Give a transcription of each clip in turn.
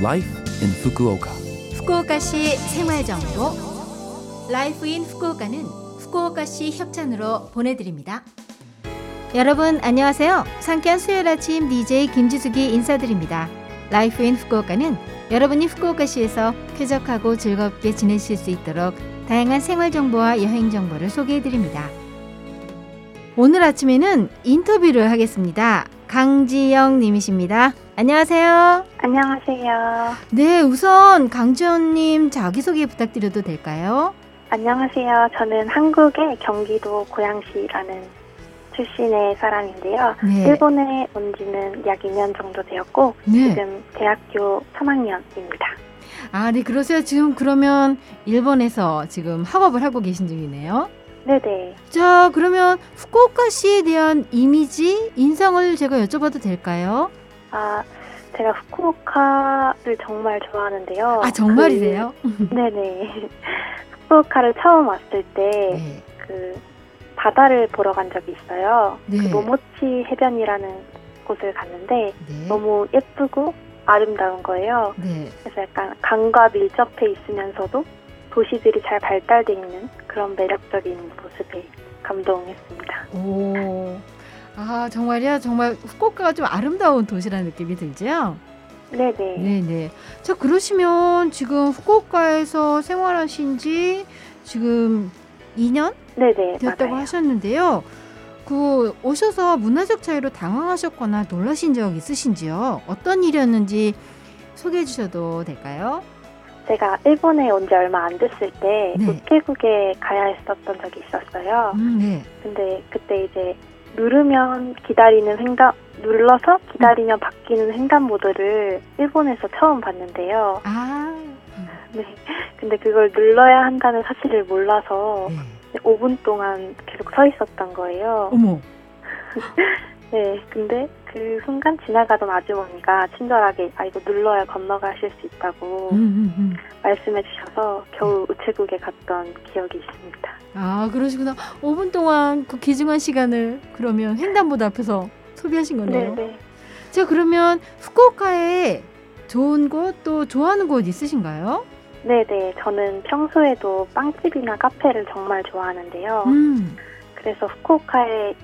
Life in Fukuoka. 후쿠오카시 생활정보 Life in Fukuoka는 후쿠오카시 협찬으로 보내드립니다. 여러분 안녕하세요. 상쾌한 수요일 아침 DJ 김지숙이 인사드립니다. Life in Fukuoka는 여러분이 후쿠오카시에서 쾌적하고 즐겁게 지내실 수 있도록 다양한 생활 정보와 여행 정보를 소개해 드립니다. 오늘 아침에는 인터뷰를 하겠습니다. 강지영 님이십니다. 안녕하세요. 안녕하세요. 네, 우선 강지영 님 자기소개 부탁드려도 될까요? 안녕하세요. 저는 한국의 경기도 고양시라는 출신의 사람인데요. 네. 일본에 온 지는 약 2년 정도 되었고 네. 지금 대학교 3학년입니다. 아, 네, 그러세요. 지금 그러면 일본에서 지금 학업을 하고 계신 중이네요. 네네. 자, 그러면 후쿠오카시에 대한 이미지, 인상을 제가 여쭤봐도 될까요? 아, 제가 후쿠오카를 정말 좋아하는데요. 아, 정말이세요? 그- 네네. 후쿠오카를 처음 왔을 때 네. 그 바다를 보러 간 적이 있어요. 네. 그 모모치 해변이라는 곳을 갔는데 네. 너무 예쁘고 아름다운 거예요. 네. 그래서 약간 강과 밀접해 있으면서도 도시들이 잘 발달돼 있는 그런 매력적인 모습에 감동했습니다. 오. 아, 정말요? 정말 후쿠오카가 좀 아름다운 도시라는 느낌이 들죠? 네네. 네네. 자, 그러시면 지금 후쿠오카에서 생활하신 지 지금 2년 네네. 되었다고 맞아요. 하셨는데요. 그 오셔서 문화적 차이로 당황하셨거나 놀라신 적 있으신지요? 어떤 일이었는지 소개해 주셔도 될까요? 제가 일본에 온 지 얼마 안 됐을 때 네. 우체국에 가야 했었던 적이 있었어요. 음, 네. 근데 그때 이제 누르면 기다리는 횡단 눌러서 기다리면 바뀌는 횡단보도를 일본에서 처음 봤는데요. 아. 네. 근데 그걸 눌러야 한다는 사실을 몰라서 네. 5분 동안 계속 서 있었던 거예요. 어머. 네, 근데 그 순간 지나가던 아주머니가 친절하게 아 이거 눌러야 건너가실 수 있다고 음, 음, 음. 말씀해 주셔서 겨우 우체국에 갔던 기억이 있습니다. 아, 그러시구나. 5분 동안 그 귀중한 시간을 그러면 횡단보도 앞에서 소비하신 거네요. 네, 네. 자, 그러면 후쿠오카에 좋은 곳 또 좋아하는 곳 있으신가요? 네, 네. 저는 평소에도 빵집이나 카페를 정말 좋아하는데요. 음. 그래서 후쿠오카에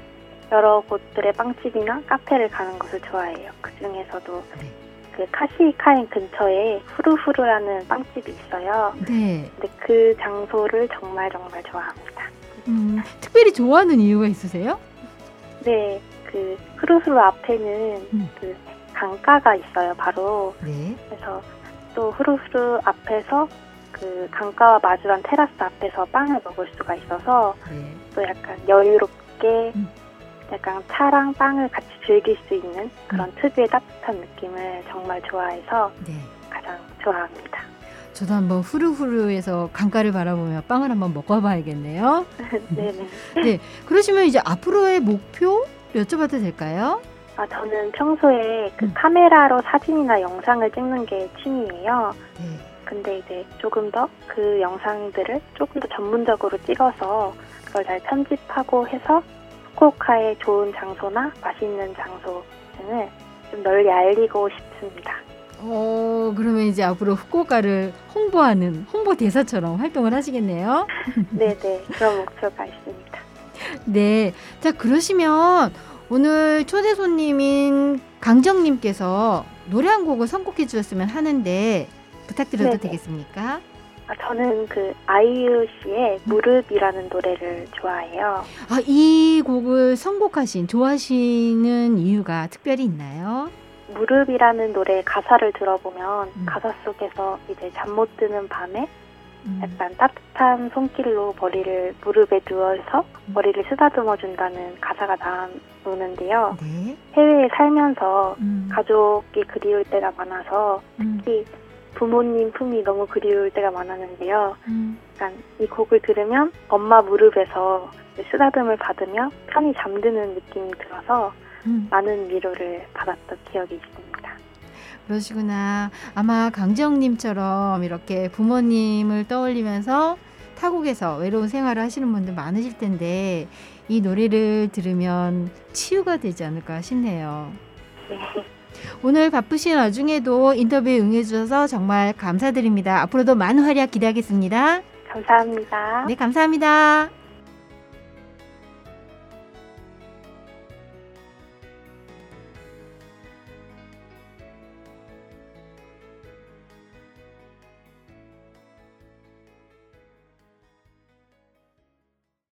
여러 곳들의 빵집이나 카페를 가는 것을 좋아해요. 그 중에서도 네. 그 카시카인 근처에 후루후루라는 빵집이 있어요. 네. 근데 그 장소를 정말 정말 좋아합니다. 음, 특별히 좋아하는 이유가 있으세요? 네, 그 후루후루 앞에는 음. 그 강가가 있어요, 바로. 네. 그래서 또 후루후루 앞에서 그 강가와 마주한 테라스 앞에서 빵을 먹을 수가 있어서 네. 또 약간 여유롭게 음. 약간 차랑 빵을 같이 즐길 수 있는 그런 음. 특유의 따뜻한 느낌을 정말 좋아해서 네. 가장 좋아합니다. 저도 한번 후루후루에서 강가를 바라보며 빵을 한번 먹어봐야겠네요. 네네. 네. 그러시면 이제 앞으로의 목표 여쭤봐도 될까요? 아, 저는 평소에 그 음. 카메라로 사진이나 영상을 찍는 게 취미예요. 네. 근데 이제 조금 더 그 영상들을 조금 더 전문적으로 찍어서 그걸 잘 편집하고 해서 후쿠오카의 좋은 장소나 맛있는 장소 등을 좀 널리 알리고 싶습니다. 어, 그러면 이제 앞으로 후쿠오카를 홍보하는 홍보 대사처럼 활동을 하시겠네요. 네 네, 그런 목표가 있습니다. 네. 자, 그러시면 오늘 초대 손님인 강정님께서 노래 한 곡을 선곡해 주셨으면 하는데 부탁드려도 네네. 되겠습니까? 아, 저는 그 아이유 씨의 무릎이라는 노래를 좋아해요. 아, 이 곡을 선곡하신, 좋아하시는 이유가 특별히 있나요? 무릎이라는 노래 가사를 들어보면 음. 가사 속에서 이제 잠 못 드는 밤에 음, 약간 따뜻한 손길로 머리를 무릎에 누워서 음. 머리를 쓰다듬어 준다는 가사가 나오는데요. 네. 해외에 살면서 음, 가족이 그리울 때가 많아서 음, 특히 부모님 품이 너무 그리울 때가 많았는데요. 음. 약간 이 곡을 들으면 엄마 무릎에서 쓰다듬을 받으며 편히 잠드는 느낌이 들어서 음. 많은 위로를 받았던 기억이 있습니다. 그러시구나. 아마 강정님처럼 이렇게 부모님을 떠올리면서 타국에서 외로운 생활을 하시는 분들 많으실 텐데 이 노래를 들으면 치유가 되지 않을까 싶네요. 네. 오늘 바쁘신 와중에도 인터뷰에 응해주셔서 정말 감사드립니다. 앞으로도 많은 활약 기대하겠습니다. 감사합니다. 네, 감사합니다.